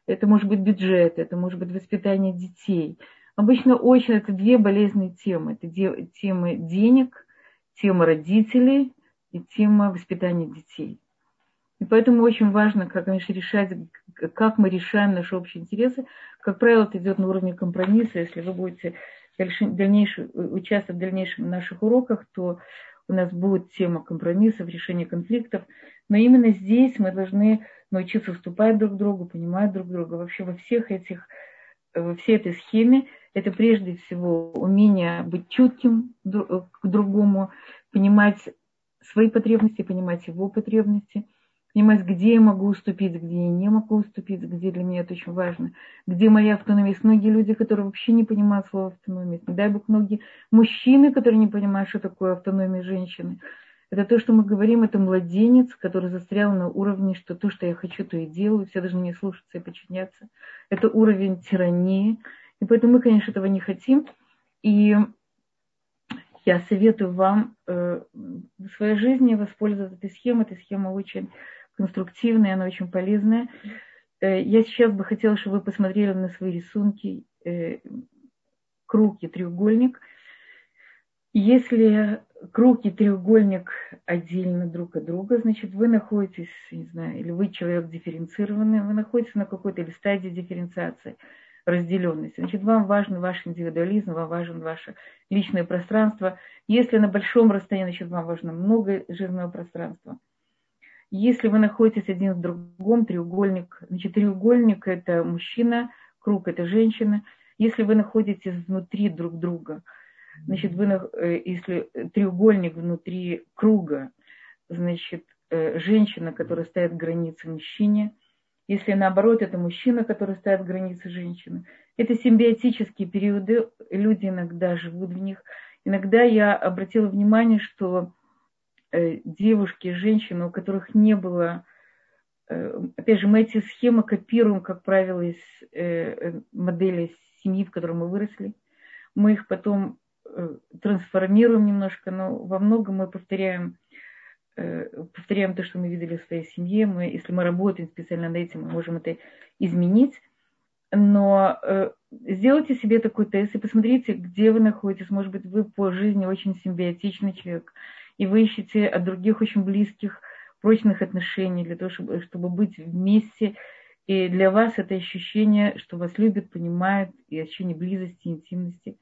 Это может быть бюджет, это может быть воспитание детей. Обычно очень это две болезненные темы. Это темы денег, тема родителей и тема воспитания детей. И поэтому очень важно, как, конечно, решать, как мы решаем наши общие интересы. Как правило, это идет на уровне компромисса. Если вы будете дальнейшем, участвовать в дальнейшем наших уроках, то у нас будет тема компромиссов, решения конфликтов. Но именно здесь мы должны научиться уступать друг другу, понимать друг друга. Вообще во всех этих, во всей этой схеме это прежде всего умение быть чутким к другому, понимать свои потребности, понимать его потребности – понимать, где я могу уступить, где я не могу уступить, где для меня это очень важно, где моя автономия. Есть многие люди, которые вообще не понимают слово автономия. Не дай бог, многие мужчины, которые не понимают, что такое автономия женщины. Это то, что мы говорим, это младенец, который застрял на уровне, что то, что я хочу, то и делаю, все должны мне слушаться и подчиняться. Это уровень тирании. И поэтому мы, конечно, этого не хотим. И я советую вам э, в своей жизни воспользоваться этой схемой. Эта схема очень конструктивная, она очень полезная. Э, я сейчас бы хотела, чтобы вы посмотрели на свои рисунки э, круг и треугольник. Если круг и треугольник отдельно друг от друга, значит, вы находитесь, не знаю, или вы человек дифференцированный, вы находитесь на какой-то или стадии дифференциации, разделенности. Значит, вам важен ваш индивидуализм, вам важен ваше личное пространство. Если на большом расстоянии, значит, вам важно много жизненного пространства. Если вы находитесь один в другом, треугольник, значит, треугольник – это мужчина, круг – это женщина. Если вы находитесь внутри друг друга, значит, вы, э, если треугольник внутри круга, значит, э, женщина, которая ставит границы мужчине, если наоборот, это мужчина, который ставит границы женщины. Это симбиотические периоды, люди иногда живут в них. Иногда я обратила внимание, что девушки, женщины, у которых не было, э, опять же, мы эти схемы копируем, как правило, из э, модели семьи, в которой мы выросли. Мы их потом трансформируем немножко, но во многом мы повторяем, повторяем то, что мы видели в своей семье. Мы, если мы работаем специально над этим, мы можем это изменить. Но сделайте себе такой тест и посмотрите, где вы находитесь. Может быть, вы по жизни очень симбиотичный человек и вы ищете от других очень близких прочных отношений для того, чтобы, чтобы быть вместе. И для вас это ощущение, что вас любят, понимают, и ощущение близости, интимности.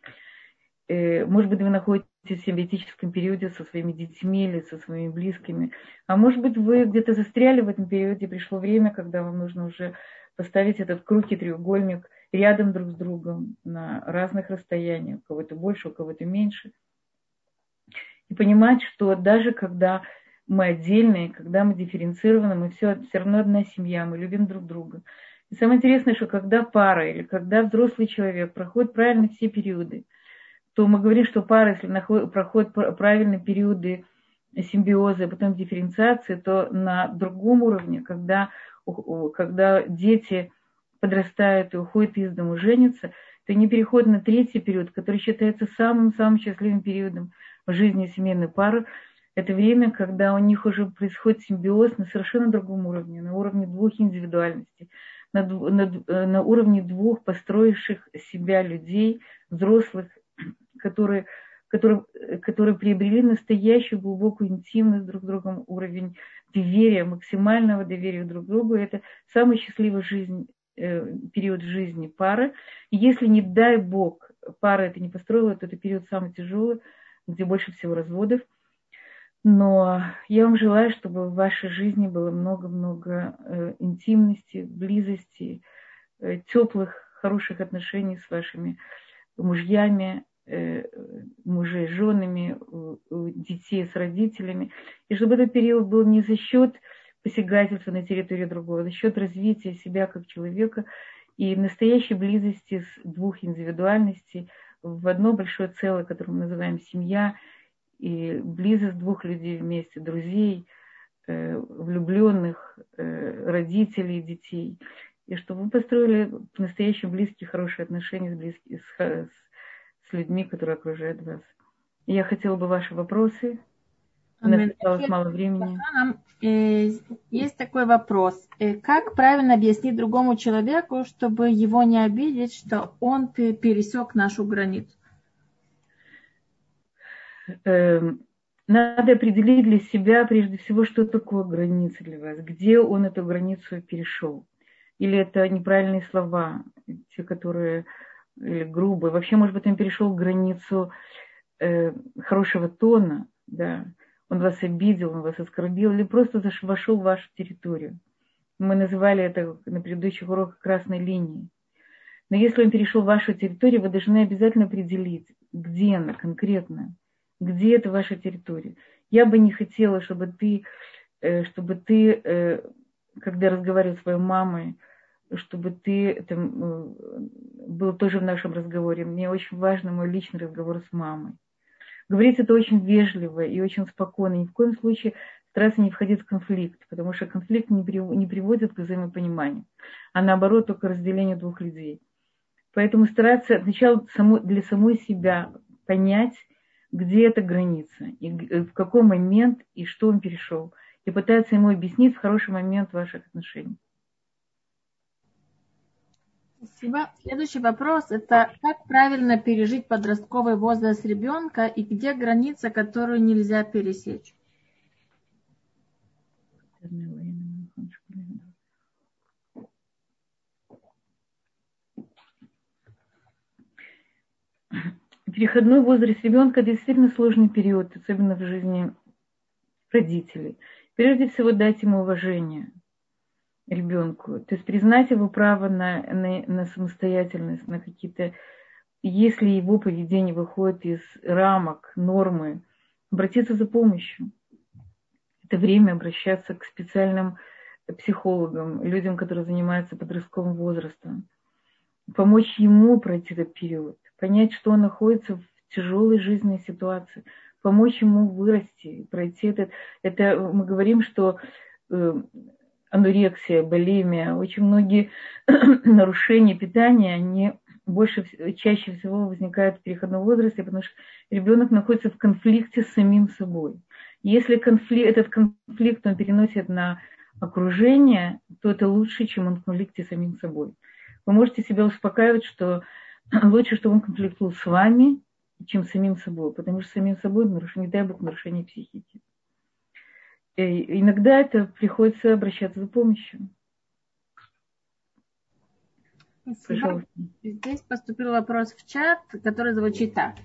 Э, может быть, вы находитесь в симбиотическом периоде со своими детьми или со своими близкими. А может быть, вы где-то застряли в этом периоде, пришло время, когда вам нужно уже поставить этот круг и треугольник рядом друг с другом на разных расстояниях, у кого-то больше, у кого-то меньше – и понимать, что даже когда мы отдельные, когда мы дифференцированы, мы все, все равно одна семья, мы любим друг друга. И самое интересное, что когда пара или когда взрослый человек проходит правильно все периоды, то мы говорим, что пара, если проходит правильные периоды симбиоза, а потом дифференциации, то на другом уровне, когда, когда дети подрастают и уходят из дома, женятся, то они переходят на третий период, который считается самым-самым счастливым периодом – в жизни семейной пары, это время, когда у них уже происходит симбиоз на совершенно другом уровне, на уровне двух индивидуальностей, на, на, э, на уровне двух построивших себя людей, взрослых, [clears throat] которые, которые, которые приобрели настоящую глубокую интимность друг с другом, уровень доверия, максимального доверия друг к другу. Это самый счастливый жизнь, э, период жизни пары. Если, не дай Бог, пара это не построила, то это период самый тяжелый, где больше всего разводов. Но я вам желаю, чтобы в вашей жизни было много-много э, интимности, близости, э, теплых, хороших отношений с вашими мужьями, э, мужей женами, детей с родителями. И чтобы этот период был не за счет посягательства на территорию другого, а за счет развития себя как человека и настоящей близости с двух индивидуальностей в одно большое целое, которое мы называем семья – и близость двух людей вместе, друзей, э, влюбленных, э, родителей, детей. И чтобы вы построили настоящие близкие, хорошие отношения с, близкими, с, с, с людьми, которые окружают вас. Я хотела бы ваши вопросы. У нас осталось мало времени. Э, есть такой вопрос. Как правильно объяснить другому человеку, чтобы его не обидеть, что он пересек нашу границу? Эм, надо определить для себя прежде всего, что такое граница для вас, где он эту границу перешел. Или это неправильные слова, те, которые или грубые. Вообще, может быть, он перешел границу э, хорошего тона, да, он вас обидел, он вас оскорбил, или просто вошел в вашу территорию. Мы называли это на предыдущих уроках красной линией. Но если он перешел в вашу территорию, вы должны обязательно определить, где она конкретно где это ваша территория. Я бы не хотела, чтобы ты, э, чтобы ты, э, когда разговаривал с своей мамой, чтобы ты там, э, был тоже в нашем разговоре. Мне очень важно мой личный разговор с мамой. Говорить это очень вежливо и очень спокойно. Ни в коем случае стараться не входить в конфликт, потому что конфликт не, не приводит к взаимопониманию, а наоборот только разделению двух людей. Поэтому стараться сначала для самой себя понять, где эта граница, и э, в какой момент, и что он перешел. И пытается ему объяснить в хороший момент ваших отношений. Спасибо. Следующий вопрос – это как правильно пережить подростковый возраст ребенка и где граница, которую нельзя пересечь? переходной возраст ребенка действительно сложный период, особенно в жизни родителей. Прежде всего дать ему уважение ребенку, то есть признать его право на, на, на самостоятельность, на какие-то, если его поведение выходит из рамок, нормы, обратиться за помощью. Это время обращаться к специальным психологам, людям, которые занимаются подростковым возрастом, помочь ему пройти этот период понять, что он находится в тяжелой жизненной ситуации, помочь ему вырасти, пройти этот... Это мы говорим, что э, анорексия, булимия, очень многие [clears throat] нарушения питания, они больше, чаще всего возникают в переходном возрасте, потому что ребенок находится в конфликте с самим собой. Если конфликт, этот конфликт он переносит на окружение, то это лучше, чем он в конфликте с самим собой. Вы можете себя успокаивать, что [clears throat] лучше, чтобы он конфликтовал с вами, чем с самим собой, потому что самим собой, не дай бог, нарушение психики. И иногда это приходится обращаться за помощью. Пожалуйста. Здесь поступил вопрос в чат, который звучит так.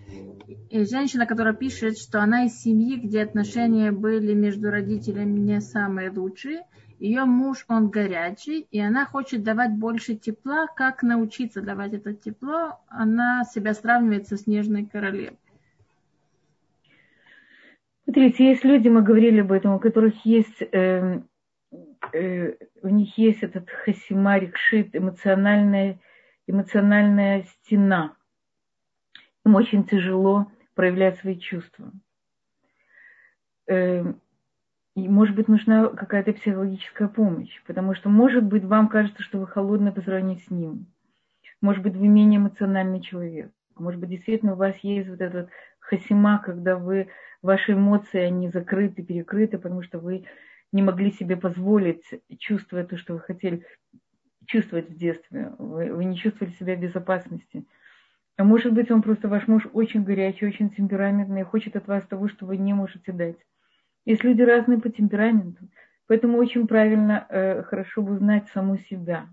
И женщина, которая пишет, что она из семьи, где отношения были между родителями не самые лучшие, ее муж, он горячий, и она хочет давать больше тепла. Как научиться давать это тепло? Она себя сравнивает со снежной королевой. Смотрите, есть люди, мы говорили об этом, у которых есть, э, э, у них есть этот хасимарик шит, эмоциональная, эмоциональная стена. Им очень тяжело проявлять свои чувства. Э, и, может быть, нужна какая-то психологическая помощь, потому что, может быть, вам кажется, что вы холодны по сравнению с ним. Может быть, вы менее эмоциональный человек. Может быть, действительно у вас есть вот этот хасима, когда вы, ваши эмоции, они закрыты, перекрыты, потому что вы не могли себе позволить чувствовать то, что вы хотели чувствовать в детстве. Вы, вы не чувствовали себя в безопасности. А может быть, он просто, ваш муж очень горячий, очень темпераментный, хочет от вас того, что вы не можете дать. Есть люди разные по темпераменту. Поэтому очень правильно, э, хорошо бы узнать саму себя.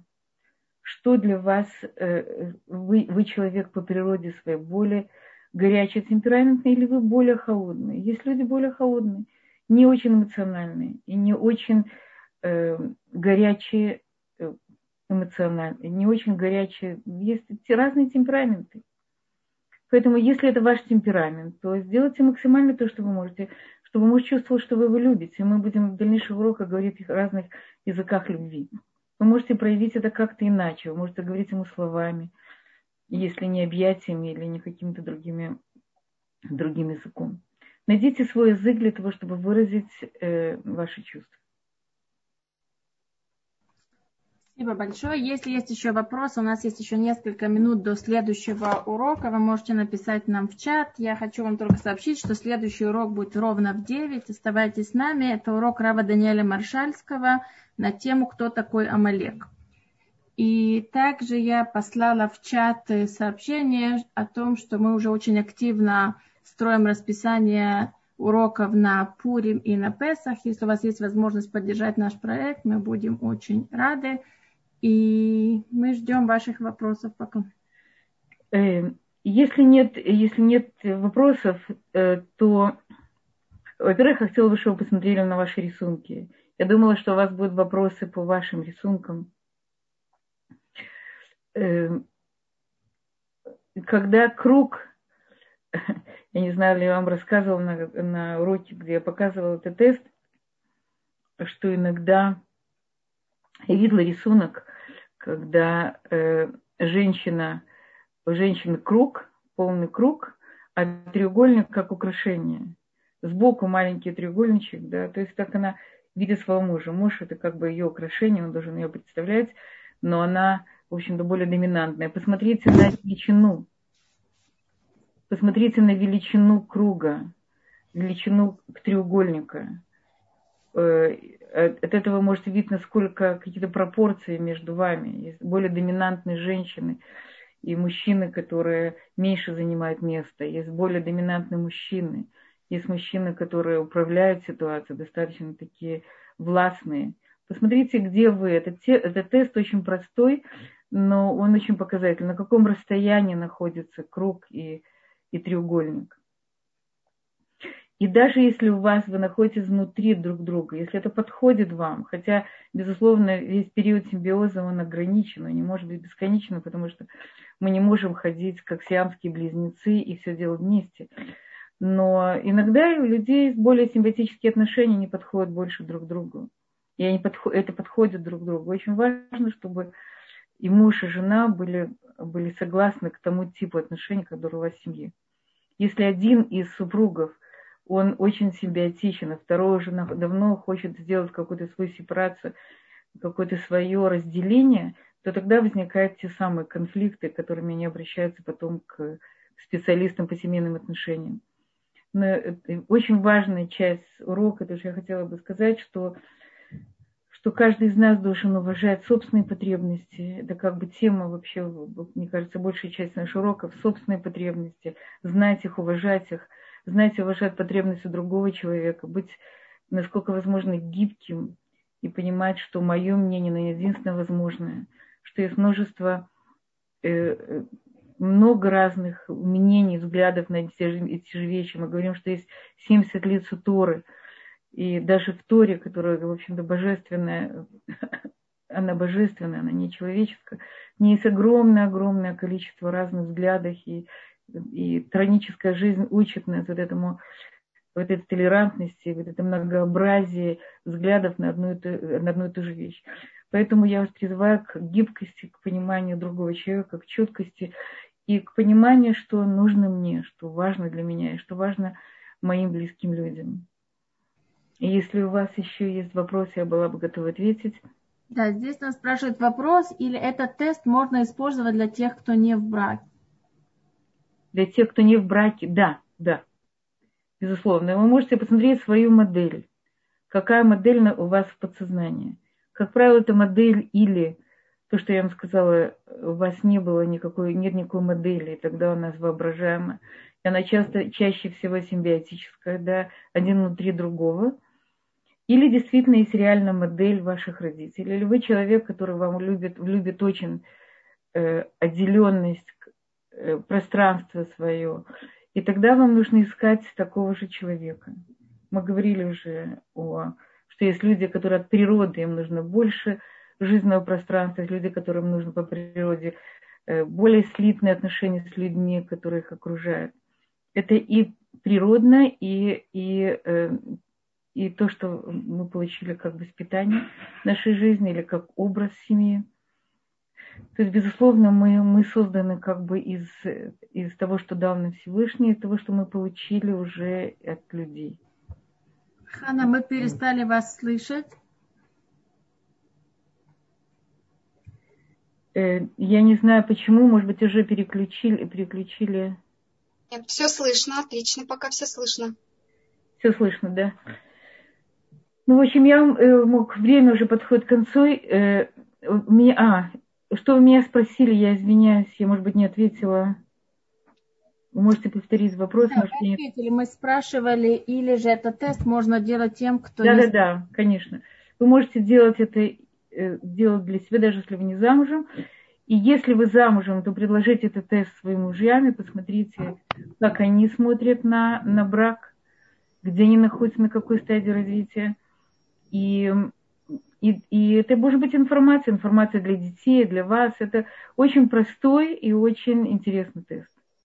Что для вас, э, вы, вы человек по природе своей, более горячий, темпераментный или вы более холодный. Есть люди более холодные. не очень эмоциональные и не очень э, горячие э, эмоциональные, не очень горячие. Есть разные темпераменты. Поэтому, если это ваш темперамент, то сделайте максимально то, что вы можете, чтобы муж чувствовал, что вы его любите. Мы будем в дальнейших уроках говорить о разных языках любви. Вы можете проявить это как-то иначе. Вы можете говорить ему словами, если не объятиями или не какими-то другими, другим языком. Найдите свой язык для того, чтобы выразить э, ваши чувства. Спасибо большое. Если есть еще вопросы, у нас есть еще несколько минут до следующего урока. Вы можете написать нам в чат. Я хочу вам только сообщить, что следующий урок будет ровно в 9. Оставайтесь с нами. Это урок Рава Даниэля Маршальского на тему «Кто такой Амалек?». И также я послала в чат сообщение о том, что мы уже очень активно строим расписание уроков на Пурим и на Песах. Если у вас есть возможность поддержать наш проект, мы будем очень рады. И мы ждем ваших вопросов пока. Э, если нет, если нет вопросов, э, то, во-первых, я хотела бы, чтобы вы посмотрели на ваши рисунки. Я думала, что у вас будут вопросы по вашим рисункам. Э, когда круг, [laughs] я не знаю, ли я вам рассказывала на, на уроке, где я показывала этот тест, что иногда я видела рисунок, когда э, женщина, у женщины круг, полный круг, а треугольник как украшение. Сбоку маленький треугольничек, да, то есть так она видит своего мужа. Муж это как бы ее украшение, он должен ее представлять, но она, в общем-то, более доминантная. Посмотрите на величину. Посмотрите на величину круга, величину треугольника. Э, от этого можете видеть, насколько какие-то пропорции между вами. Есть более доминантные женщины и мужчины, которые меньше занимают место. Есть более доминантные мужчины. Есть мужчины, которые управляют ситуацией, достаточно такие властные. Посмотрите, где вы. Этот, этот тест очень простой, но он очень показательный. На каком расстоянии находится круг и, и треугольник. И даже если у вас вы находитесь внутри друг друга, если это подходит вам, хотя, безусловно, весь период симбиоза он ограничен, он не может быть бесконечным, потому что мы не можем ходить как сиамские близнецы и все делать вместе. Но иногда у людей более симпатические отношения не подходят больше друг другу. И они подход, это подходит друг другу. Очень важно, чтобы и муж, и жена были, были согласны к тому типу отношений, который у вас в семье. Если один из супругов – он очень симбиотичен, а второй уже давно хочет сделать какую-то свою сепарацию, какое-то свое разделение, то тогда возникают те самые конфликты, которыми они обращаются потом к специалистам по семейным отношениям. Но очень важная часть урока, то, что я хотела бы сказать, что, что каждый из нас должен уважать собственные потребности. Это как бы тема вообще, мне кажется, большая часть наших уроков – собственные потребности, знать их, уважать их – знаете, уважать потребности другого человека, быть, насколько возможно, гибким и понимать, что мое мнение не единственное возможное, что есть множество, э, э, много разных мнений, взглядов на эти же, эти же вещи. Мы говорим, что есть 70 лиц Торы, и даже в Торе, которая, в общем-то, божественная, [laughs] она божественная, она не человеческая, не есть огромное-огромное количество разных взглядов и и троническая жизнь учит нас вот этому вот этой толерантности, вот это многообразие взглядов на одну, и ту, на одну и ту же вещь. Поэтому я вас призываю к гибкости, к пониманию другого человека, к четкости и к пониманию, что нужно мне, что важно для меня и что важно моим близким людям. И если у вас еще есть вопросы, я была бы готова ответить. Да, здесь нас спрашивает вопрос, или этот тест можно использовать для тех, кто не в браке? для тех, кто не в браке, да, да, безусловно. Вы можете посмотреть свою модель. Какая модель у вас в подсознании. Как правило, это модель или то, что я вам сказала, у вас не было никакой, нет никакой модели, и тогда у нас воображаемая. И она часто, чаще всего симбиотическая, да, один внутри другого. Или действительно есть реальная модель ваших родителей. Или вы человек, который вам любит, любит очень э, отделенность, Э, пространство свое. И тогда вам нужно искать такого же человека. Мы говорили уже о что есть люди, которые от природы, им нужно больше жизненного пространства, есть люди, которым нужно по природе э, более слитные отношения с людьми, которые их окружают. Это и природно, и, и, э, и то, что мы получили как воспитание нашей жизни или как образ семьи. То есть, безусловно, мы, мы созданы как бы из, из того, что дал нам Всевышний, из того, что мы получили уже от людей. Хана, мы перестали вас слышать. Э, я не знаю почему, может быть, уже переключили, переключили. Нет, все слышно, отлично, пока все слышно. Все слышно, да. Ну, в общем, я э, мог, время уже подходит к концу. Э, меня, а, что вы меня спросили, я извиняюсь, я, может быть, не ответила. Вы можете повторить вопрос? Да, может, ответили. Мы спрашивали, или же этот тест можно делать тем, кто... Да, да, да, конечно. Вы можете делать это, э, делать для себя, даже если вы не замужем. И если вы замужем, то предложите этот тест своим мужьям и посмотрите, как они смотрят на, на брак, где они находятся, на какой стадии развития. И, и, и это может быть информация, информация для детей, для вас. Это очень простой и очень интересный тест.